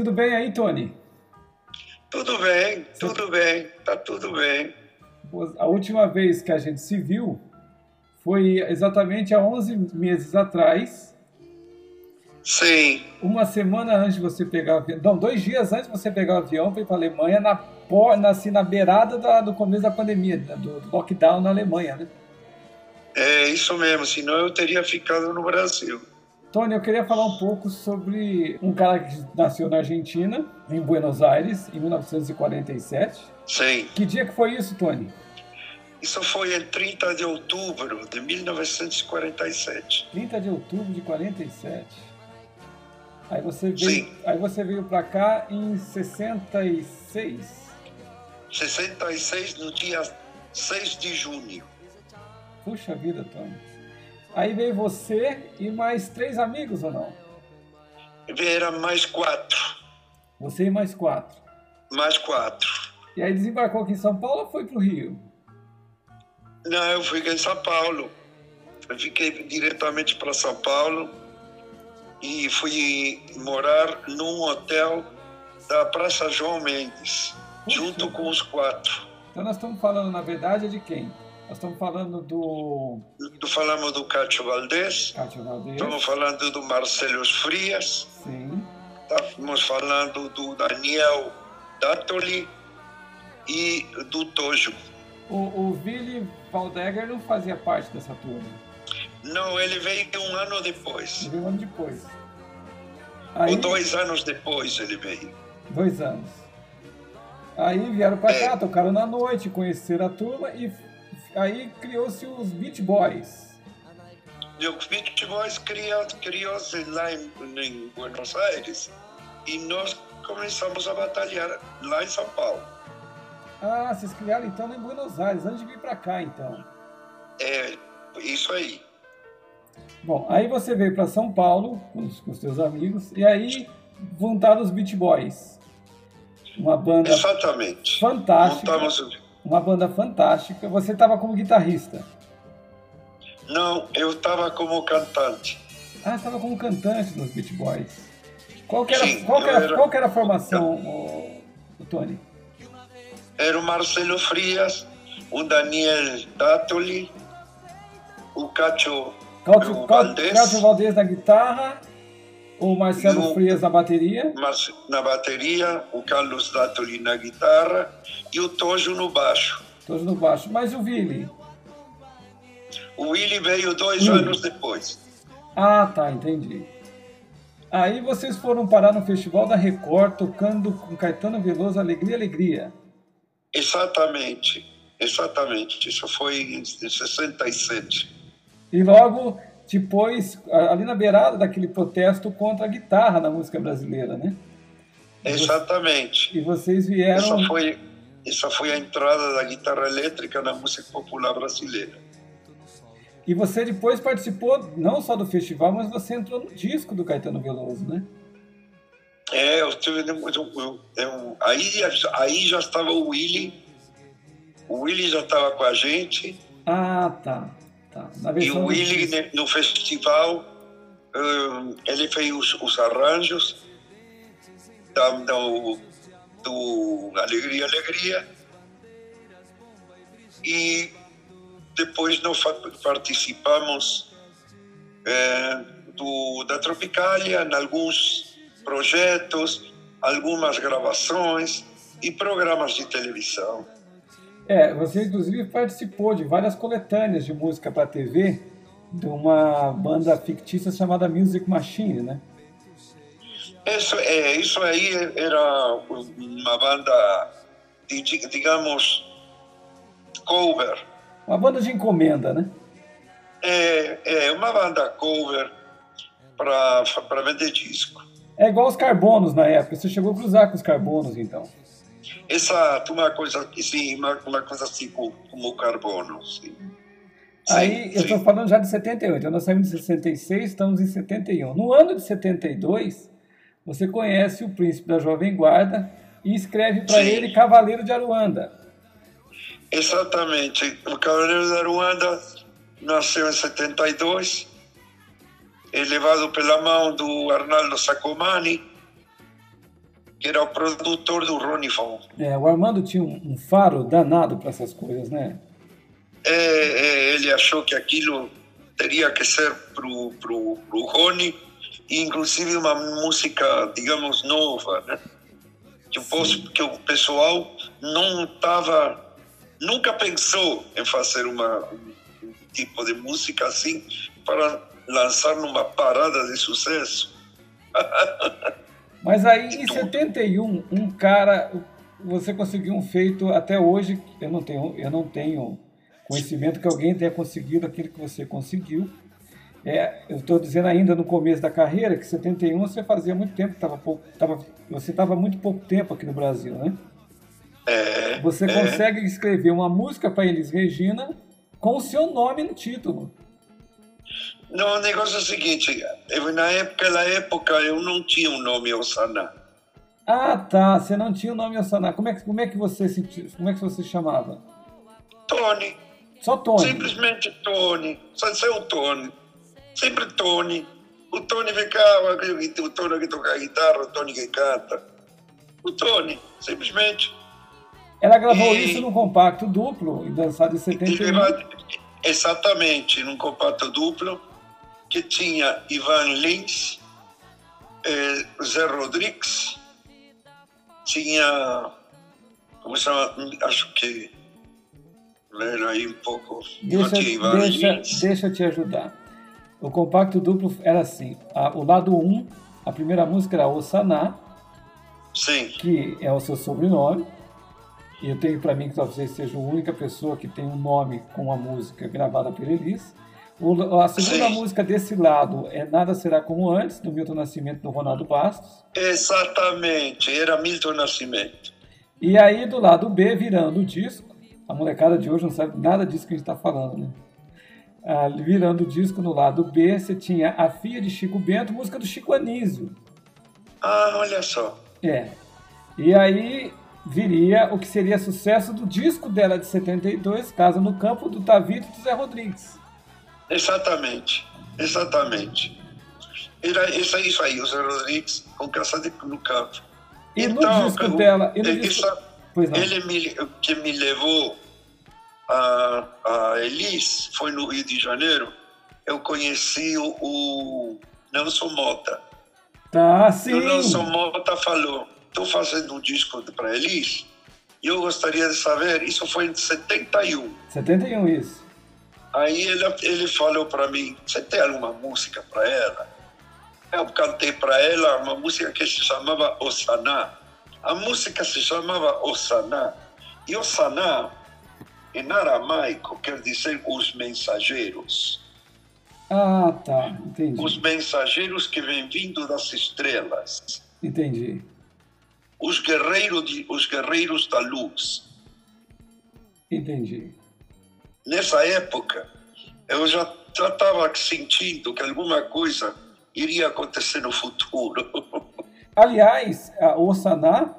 Tudo bem aí, Tony? Tudo bem, tudo bem, tá tudo bem. A última vez que a gente se viu foi exatamente há 11 meses atrás. Sim. Uma semana antes de você pegar o avião, não, dois dias antes de você pegar o avião ir para a Alemanha, na, na, assim, na beirada da, do começo da pandemia, do, do lockdown na Alemanha, né? É isso mesmo, senão eu teria ficado no Brasil. Tony, eu queria falar um pouco sobre um cara que nasceu na Argentina, em Buenos Aires, em 1947. Sim. Que dia que foi isso, Tony? Isso foi em 30 de outubro de 1947. 30 de outubro de 47. Aí você veio, Sim. Aí você veio para cá em 66. 66 no dia 6 de junho. Puxa vida, Tony. Aí veio você e mais três amigos ou não? Vieram mais quatro. Você e mais quatro? Mais quatro. E aí desembarcou aqui em São Paulo ou foi para o Rio? Não, eu fui aqui em São Paulo. Eu fiquei diretamente para São Paulo e fui morar num hotel da Praça João Mendes, Puxa. junto com os quatro. Então nós estamos falando, na verdade, de quem? Nós estamos falando do. Falamos do Cátio Valdés. Cátio Valdés. Estamos falando do Marcelo Frias. Sim. Estamos falando do Daniel Dattoli e do Tojo. O, o Vili Valdegger não fazia parte dessa turma? Não, ele veio um ano depois. Ele veio um ano depois. Aí... Ou dois anos depois ele veio. Dois anos. Aí vieram para é. cá, tocaram na noite, conheceram a turma e aí criou-se os Beach Boys. E os Beach Boys criou-se criou lá em, em Buenos Aires e nós começamos a batalhar lá em São Paulo. Ah, vocês criaram então em Buenos Aires, antes de vir para cá então. É, isso aí. Bom, aí você veio para São Paulo com os, com os seus amigos e aí montaram os Beach Boys. Uma banda Exatamente. fantástica. Montamos uma banda fantástica. Você estava como guitarrista? Não, eu estava como cantante. Ah, estava como cantante nos Beat Boys. Qual que era, Sim, qual que era, era, qual que era a formação, o, o Tony? Era o Marcelo Frias, o Daniel Dattoli, o Cacho, Cacho Valdez. Cacho Valdez na guitarra, o Marcelo Frias na bateria. Na bateria, o Carlos Dattoli na guitarra e o Tojo no baixo. Tojo no baixo. Mas o Willy? O Willy veio dois Willy. anos depois. Ah, tá, entendi. Aí vocês foram parar no Festival da Record tocando com Caetano Veloso Alegria, Alegria. Exatamente, exatamente. Isso foi em 67. E logo depois, ali na beirada daquele protesto contra a guitarra na música brasileira, né? Exatamente. E vocês vieram. Essa foi, essa foi a entrada da guitarra elétrica na música popular brasileira. E você depois participou não só do festival, mas você entrou no disco do Caetano Veloso, né? É, eu estive. aí, aí já estava o Willy. O Willy já estava com a gente. Ah, tá. Tá. e o Willy, no festival, ele fez os, os arranjos da, do, do Alegria, Alegria. E depois nós participamos é, do, da Tropicália em alguns projetos, algumas gravações e programas de televisão. É, você inclusive participou de várias coletâneas de música para TV de uma banda fictícia chamada Music Machine, né? Isso, é, isso aí era uma banda, digamos, cover. Uma banda de encomenda, né? É, é uma banda cover para vender disco. É igual os carbonos na época. Você chegou a cruzar com os carbonos, então? Exato, uma coisa, sim, uma, uma coisa assim como, como o carbono. Sim. Aí, sim, eu estou falando já de 78, nós saímos de 66, estamos em 71. No ano de 72, você conhece o príncipe da Jovem Guarda e escreve para ele Cavaleiro de Aruanda. Exatamente. O Cavaleiro de Aruanda nasceu em 72, é levado pela mão do Arnaldo Sacomani, que era o produtor do Ronnie Von. É, o Armando tinha um, um faro danado para essas coisas, né? É, é, ele achou que aquilo teria que ser pro pro, pro Rony, inclusive uma música, digamos, nova, né? Que o, que o pessoal não estava, nunca pensou em fazer uma, um tipo de música assim para lançar numa parada de sucesso. Mas aí em 71, um cara, você conseguiu um feito até hoje, eu não tenho, eu não tenho conhecimento que alguém tenha conseguido aquilo que você conseguiu. É, eu estou dizendo ainda no começo da carreira que 71 você fazia muito tempo, tava pouco, tava, você estava muito pouco tempo aqui no Brasil, né? É, você é. consegue escrever uma música para Elis Regina com o seu nome no título. Não, o negócio é o seguinte, eu, na época, na época eu não tinha o um nome Osana. Ah, tá, você não tinha o um nome Osana. Como é, que, como é que você se, como é que você chamava? Tony. Só Tony. Simplesmente Tony. Só seu Tony. Sempre Tony. O Tony ficava, o Tony que toca guitarra, o Tony que canta. O Tony, simplesmente. Ela gravou e, isso num compacto duplo, lançado em 71. Exatamente, num compacto duplo que tinha Ivan Lins, eh, Zé Rodrigues, tinha, como se chama, acho que, ver aí um pouco, deixa, deixa, deixa eu te ajudar. O compacto duplo era assim, a, o lado 1, um, a primeira música era Ossaná, Sim. que é o seu sobrenome, e eu tenho para mim que talvez seja a única pessoa que tem um nome com a música gravada por Elis. O, a segunda Sim. música desse lado é Nada Será Como Antes, do Milton Nascimento do Ronaldo Bastos. Exatamente, era Milton Nascimento. E aí do lado B, virando o disco, a molecada de hoje não sabe nada disso que a gente está falando, né? Ah, virando o disco no lado B, você tinha A Filha de Chico Bento, música do Chico Anísio. Ah, olha só. É. E aí viria o que seria sucesso do disco dela de 72, Casa no Campo, do Tavito e do Zé Rodrigues. Exatamente, exatamente. Era isso, isso aí, o Zé Rodrigues com Casa de, no Campo. E então, no disco eu, dela... E no ele, disco... ele me, que me levou a, a Elis, foi no Rio de Janeiro, eu conheci o, o Nelson Mota. Tá, sim. o Nelson Mota falou, estou fazendo um disco para Elis e eu gostaria de saber, isso foi em 71. 71, isso. Aí ele, ele falou para mim, você tem alguma música para ela? Eu cantei para ela uma música que se chamava Osana. A música se chamava Osana. E Osana, em aramaico, quer dizer os mensageiros. Ah, tá, entendi. Os mensageiros que vêm vindo das estrelas. Entendi. Os guerreiros, de, os guerreiros da luz. Entendi. Nessa época, eu já estava sentindo que alguma coisa iria acontecer no futuro. Aliás, a Ossaná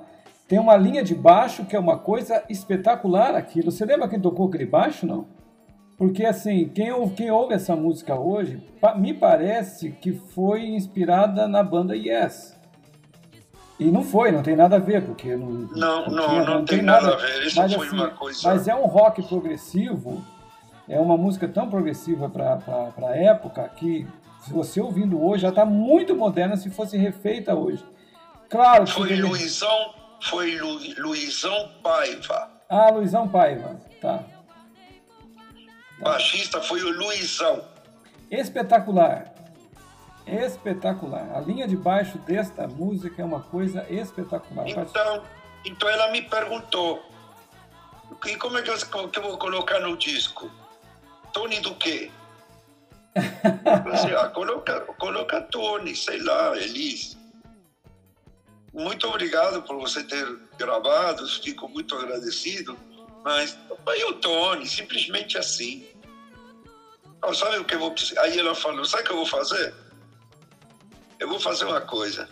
tem uma linha de baixo que é uma coisa espetacular aquilo. Você lembra quem tocou aquele baixo, não? Porque, assim, quem ouve, quem ouve essa música hoje, me parece que foi inspirada na banda Yes. E não foi, não tem nada a ver, porque não. Não, não, não, não tem, tem, nada, a ver. Isso mas, foi assim, uma coisa. Mas é um rock progressivo, é uma música tão progressiva para a época que, se você ouvindo hoje, já está muito moderna se fosse refeita hoje. Claro que. Foi. Luizão, foi Lu, Luizão Paiva. Ah, Luizão Paiva, tá. tá. Baixista foi o Luizão. Espetacular espetacular. A linha de baixo desta música é uma coisa espetacular. Então, então ela me perguntou, e como é que eu, que eu vou colocar no disco? Tony do quê? disse, ah, coloca, coloca Tony, sei lá, Elis. Muito obrigado por você ter gravado, fico muito agradecido, mas aí o Tony, simplesmente assim. Oh, sabe o que eu vou Aí ela falou, sabe o que eu vou fazer? Eu vou fazer uma coisa.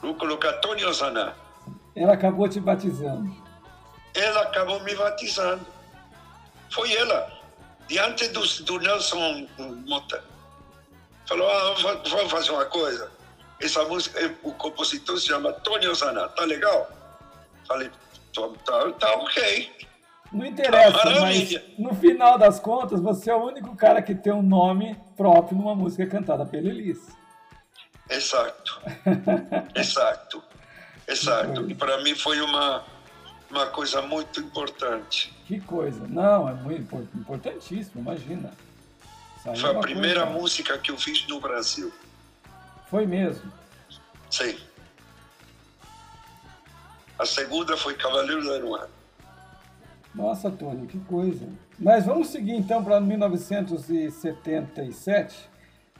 Vou colocar Tony Osana. Ela acabou te batizando. Ela acabou me batizando. Foi ela, diante do, do Nelson Mota. Falou, ah, vamos fazer uma coisa. essa música, o compositor se chama Tony Osana, tá legal? Falei, tá, tá ok. Não interessa, tá mas no final das contas, você é o único cara que tem um nome próprio numa música cantada pela Elis. Exato. Exato. Exato. E para mim foi uma, uma coisa muito importante. Que coisa. Não, é muito importantíssimo, imagina. Saiu foi a primeira coisa... música que eu fiz no Brasil. Foi mesmo? Sim. A segunda foi Cavaleiro da Aruana. Nossa, Tony, que coisa. Mas vamos seguir então para 1977.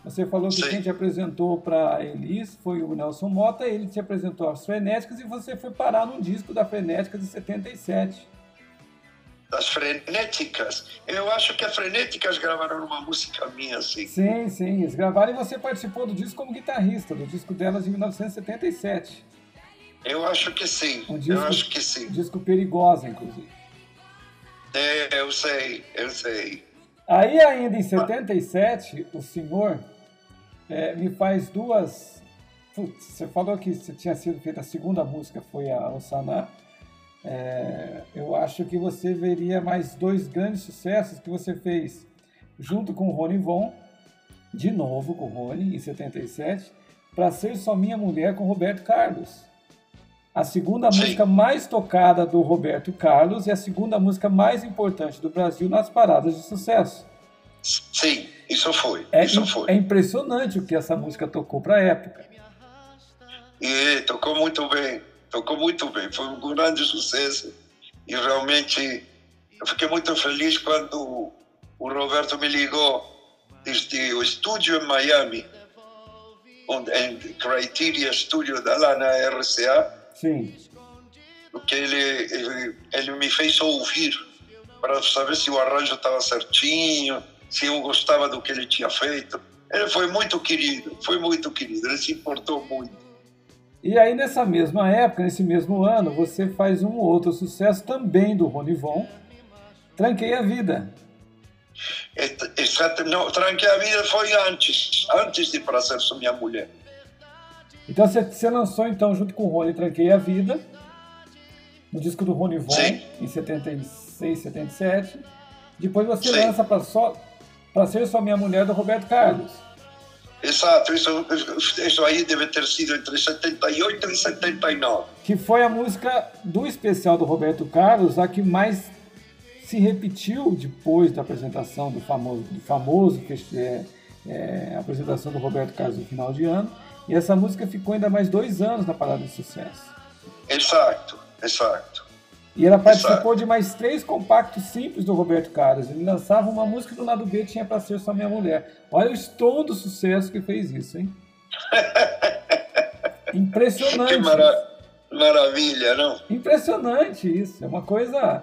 Você falou que Sim. quem te apresentou para Elis foi o Nelson Mota, ele te apresentou as Frenéticas e você foi parar num disco da Frenéticas de 77. Das Frenéticas? Eu acho que as Frenéticas gravaram uma música minha, assim. Sim, sim, eles gravaram e você participou do disco como guitarrista, do disco delas de 1977. Eu acho que sim, um disco, eu acho que sim. Um disco perigosa, inclusive. É, eu sei, eu sei. Aí ainda em 77, o senhor é, me faz duas. Putz, você falou que você tinha sido feita a segunda música, foi a Osana. É, eu acho que você veria mais dois grandes sucessos que você fez junto com o Rony Von, de novo com o Rony, em 77, para ser só minha mulher com Roberto Carlos a segunda Sim. música mais tocada do Roberto Carlos e a segunda música mais importante do Brasil nas paradas de sucesso. Sim, isso foi. É, isso foi. é impressionante o que essa música tocou para a época. E tocou muito bem, tocou muito bem. Foi um grande sucesso e realmente eu fiquei muito feliz quando o Roberto me ligou desde o estúdio em Miami, onde, em Criteria Studio da lá na RCA Sim. Porque ele, ele, ele me fez ouvir para saber se o arranjo estava certinho, se eu gostava do que ele tinha feito. Ele foi muito querido, foi muito querido, ele se importou muito. E aí, nessa mesma época, nesse mesmo ano, você faz um outro sucesso também do Rony Von, Tranquei a Vida. Exato, não, Tranquei a Vida foi antes, antes de Pra Ser Sua Minha Mulher. Então você, você lançou então junto com o Rony Tranquei a Vida, no disco do Rony Von, Sim. em 76, 77. Depois você Sim. lança para só para ser só minha mulher do Roberto Carlos. Exato, isso, isso aí deve ter sido entre 78 e 79. Que foi a música do especial do Roberto Carlos, a que mais se repetiu depois da apresentação do famoso, do famoso é, é, apresentação do Roberto Carlos no final de ano. E essa música ficou ainda mais dois anos na parada de sucesso. Exato, exato. E ela participou exato. de mais três compactos simples do Roberto Carlos. Ele lançava uma música do lado B tinha para ser só minha mulher. Olha o estouro do sucesso que fez isso, hein? Impressionante. Que mara maravilha, não? Impressionante isso. É uma coisa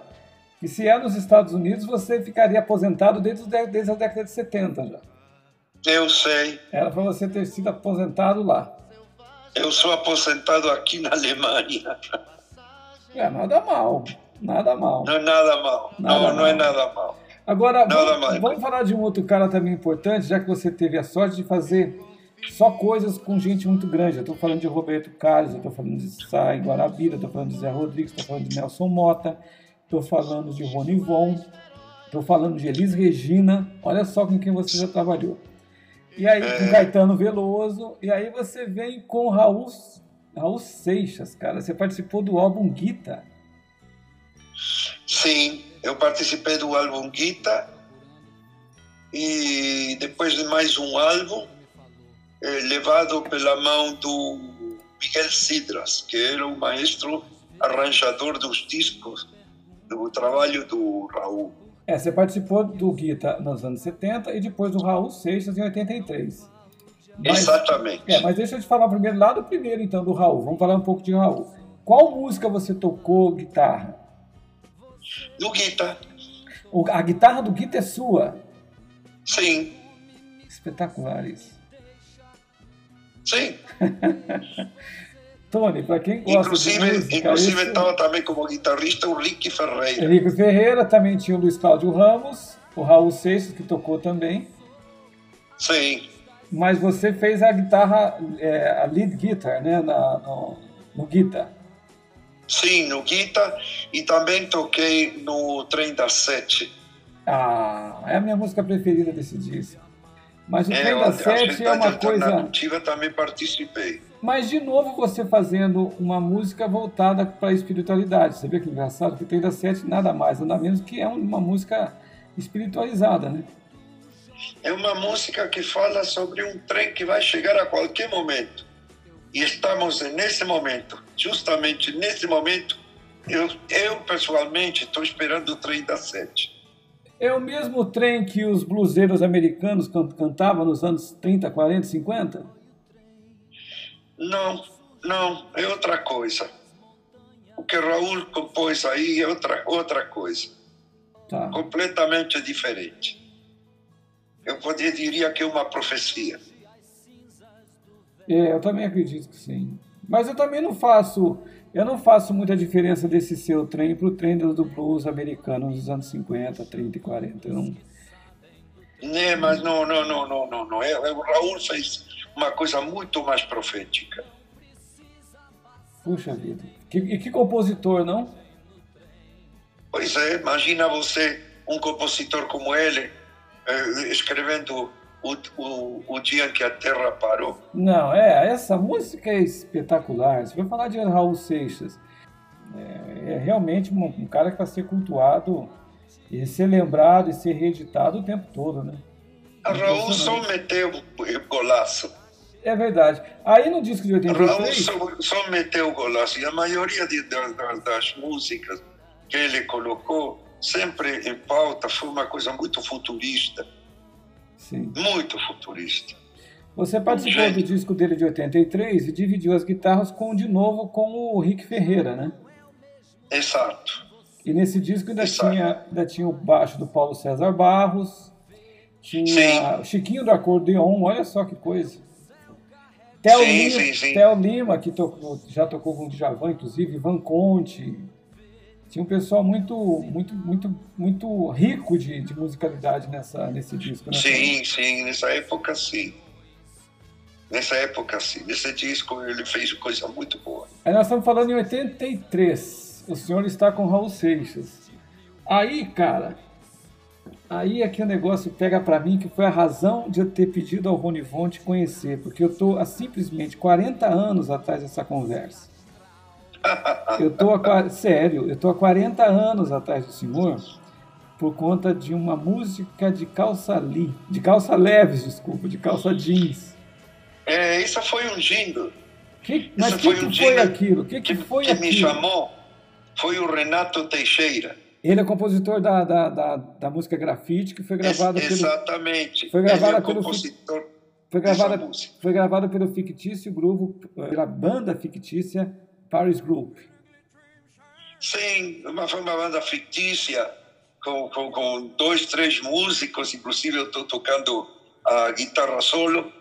que se é nos Estados Unidos, você ficaria aposentado desde, desde a década de 70 já. Eu sei. Era para você ter sido aposentado lá. Eu sou aposentado aqui na Alemanha. É, nada mal. Nada mal. Não é nada mal. Nada não, mal. não é nada mal. Agora, nada vamos, vamos falar de um outro cara também importante, já que você teve a sorte de fazer só coisas com gente muito grande. Eu estou falando de Roberto Carlos, eu estou falando de Sai Guarabira, estou falando de Zé Rodrigues, estou falando de Nelson Mota, estou falando de Rony Von, estou falando de Elis Regina. Olha só com quem você já trabalhou. E aí com é. Caetano Veloso, e aí você vem com Raul, Raul Seixas, cara. Você participou do álbum Guita. Sim, eu participei do álbum Guita e depois de mais um álbum eh, levado pela mão do Miguel Cidras, que era o maestro arranjador dos discos do trabalho do Raul. É, você participou do Guita nos anos 70 e depois do Raul Seixas em 83. Mas, Exatamente. É, mas deixa eu te falar primeiro, lá do primeiro então, do Raul. Vamos falar um pouco de Raul. Qual música você tocou guitarra? Do Guita. O, a guitarra do Guita é sua? Sim. Espetacular isso. Sim. Tony, para quem gosta inclusive, de música... Inclusive estava também como guitarrista o Ricky Ferreira. Ricky Ferreira, também tinha o Luiz Cláudio Ramos, o Raul Seixas, que tocou também. Sim. Mas você fez a guitarra, é, a lead guitar, né? Na, no, no guitar. Sim, no guitar e também toquei no Trem das Sete. Ah, é a minha música preferida desse disco. Mas o é, Trem das Sete é uma coisa. também participei. Mas de novo você fazendo uma música voltada para a espiritualidade. Você vê que engraçado que o Trem das Sete nada mais, nada menos que é uma música espiritualizada, né? É uma música que fala sobre um trem que vai chegar a qualquer momento. E estamos nesse momento, justamente nesse momento, eu, eu pessoalmente estou esperando o trem das sete. É o mesmo trem que os bluseiros americanos cantavam nos anos 30, 40, 50? Não, não, é outra coisa. O que Raul compôs aí é outra, outra coisa. Tá. Completamente diferente. Eu poderia diria que é uma profecia. É, eu também acredito que sim. Mas eu também não faço, eu não faço muita diferença desse seu trem para o trem do blues americano dos anos 50, 30 e 40. Eu não... Né, mas não, não, não, não, não, não. É, o Raul fez uma coisa muito mais profética. Puxa vida. Que, e que compositor, não? Pois é, imagina você, um compositor como ele, escrevendo o, o, o dia que a Terra parou. Não, é, essa música é espetacular. Se vai falar de Raul Seixas, é, é realmente um, um, cara que vai ser cultuado e ser lembrado e ser reeditado o tempo todo, né? A Raul só meteu golaço. É verdade. Aí no disco de 83... Raul só, só meteu golaço. E a maioria de, das, das músicas que ele colocou sempre em pauta foi uma coisa muito futurista. Sim. Muito futurista. Você participou Gente. do disco dele de 83 e dividiu as guitarras com de novo com o Rick Ferreira, né? Exato. E nesse disco ainda, tinha, ainda tinha o baixo do Paulo César Barros, tinha sim. Chiquinho do Acordeon, olha só que coisa. Theo, sim, Lima, sim, sim. Theo Lima, que tocou, já tocou com o Djavan, inclusive, Ivan Conte, tinha um pessoal muito muito muito muito rico de, de musicalidade nessa nesse disco né? sim sim nessa época sim. Nessa época sim. Nesse disco ele fez coisa muito boa. Aí nós estamos falando em 83 o senhor está com Raul Seixas. Aí cara aí é que o negócio pega para mim que foi a razão de eu ter pedido ao Ronivon te conhecer porque eu tô há simplesmente 40 anos atrás dessa conversa eu tô a, sério, eu tô há 40 anos atrás do senhor por conta de uma música de calça li, de calça leves, desculpa, de calça jeans. É, isso foi um jingle. Que, mas o que, que, foi aquilo? Que, que, foi que aquilo? me chamou foi o Renato Teixeira. Ele é compositor da, da, da, da música Grafite, que foi gravada pelo... Exatamente. Foi gravada é pelo... compositor foi gravada, foi gravada pelo fictício grupo, pela banda fictícia Paris Group. Sim, uma, foi uma banda fictícia, com, com, com dois, três músicos, inclusive eu estou tocando a guitarra solo.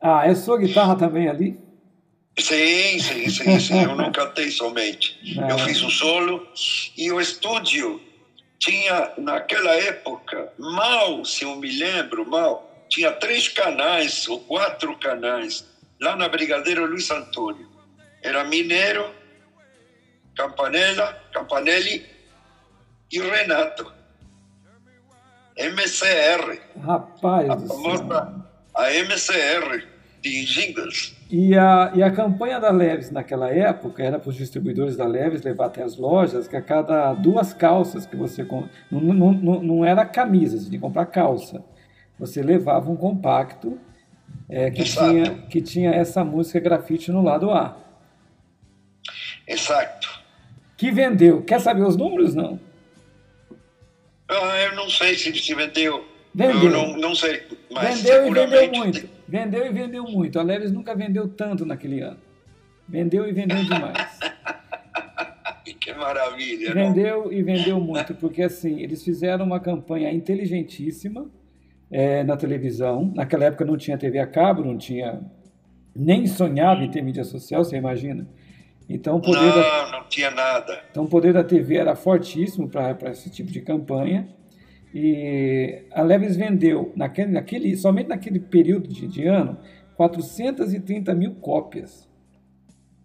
Ah, é sua guitarra também ali? Sim, sim, sim, sim. eu não cantei somente. Eu fiz um solo e o estúdio tinha, naquela época, mal, se eu me lembro, mal, tinha três canais ou quatro canais lá na Brigadeiro Luiz Antônio. Era Mineiro, Campanella, Campanelli e Renato. MCR. Rapaz. A famosa a MCR de jingles. E a, e a campanha da Leves naquela época era para os distribuidores da Leves levar até as lojas que a cada duas calças que você. Não, não, não, não era camisa, você tinha que comprar calça. Você levava um compacto é, que, tinha, que tinha essa música grafite no lado A. Exato. Que vendeu. Quer saber os números, não? Ah, eu não sei se, se vendeu. Vendeu. Eu não, não sei, mas vendeu e vendeu muito. Vendeu e vendeu muito. A Leves nunca vendeu tanto naquele ano. Vendeu e vendeu demais. que maravilha. Vendeu não? e vendeu muito, porque assim, eles fizeram uma campanha inteligentíssima é, na televisão. Naquela época não tinha TV a cabo, não tinha nem sonhava em ter mídia social, você imagina? Então, o poder não, da, não tinha nada. Então, o poder da TV era fortíssimo para esse tipo de campanha. E a Levis vendeu, naquele, naquele, somente naquele período de, de ano, 430 mil cópias.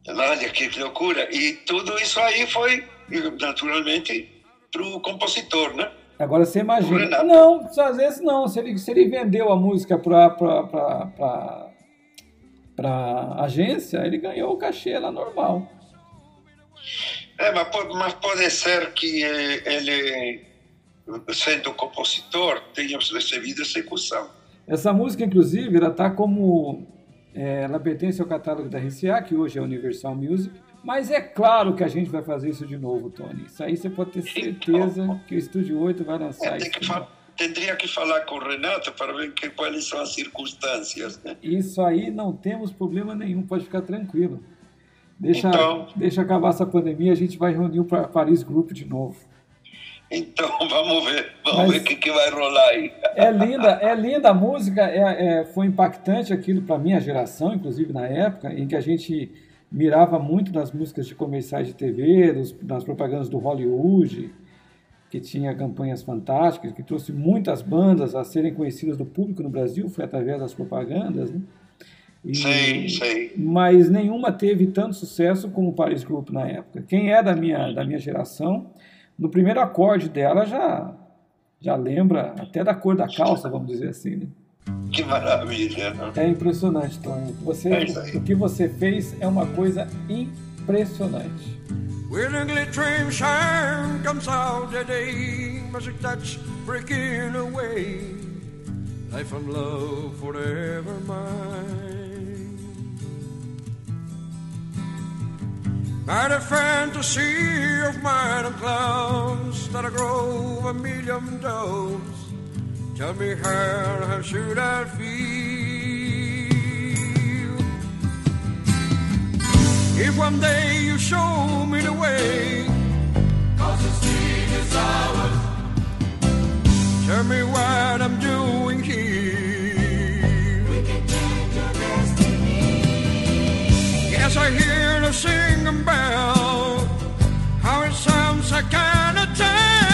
Olha que loucura! E tudo isso aí foi, naturalmente, para o compositor, né? Agora você imagina. Não, às vezes não. Se ele, se ele vendeu a música para a agência, ele ganhou o cachê lá normal. É, mas pode, mas pode ser que ele, sendo compositor, tenha recebido execução. Essa música, inclusive, ela está como. É, ela pertence ao catálogo da RCA, que hoje é Universal Music. Mas é claro que a gente vai fazer isso de novo, Tony. Isso aí você pode ter certeza então, que o Estúdio 8 vai lançar isso. Que Teria que falar com o Renato para ver que, quais são as circunstâncias. Né? Isso aí não temos problema nenhum, pode ficar tranquilo. Deixa, então, deixa acabar essa pandemia, a gente vai reunir o Paris Group de novo. Então, vamos ver, vamos Mas ver o que, que vai rolar aí. É linda, é linda a música, é, é foi impactante aquilo para minha geração, inclusive na época, em que a gente mirava muito nas músicas de comerciais de TV, nos, nas propagandas do Hollywood, que tinha campanhas fantásticas, que trouxe muitas bandas a serem conhecidas do público no Brasil, foi através das propagandas, né? E, sei, sei. Mas nenhuma teve tanto sucesso como o Paris Group na época. Quem é da minha, da minha geração, no primeiro acorde dela já, já lembra até da cor da calça, vamos dizer assim. Né? Que maravilha! Não? É impressionante, Tony. Você, é o que você fez é uma coisa impressionante. Willingly dream shine comes out the day, music touch breaking away, life and love forever mine. By the fantasy of mine and clouds that I grow a million doors. Tell me how, how should I feel? If one day you show me the way, cause the street is ours. Tell me what I'm doing here. Yes, I hear the singing bell. How it sounds, I cannot tell.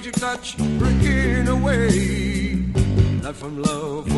Magic touch breaking away. Not from love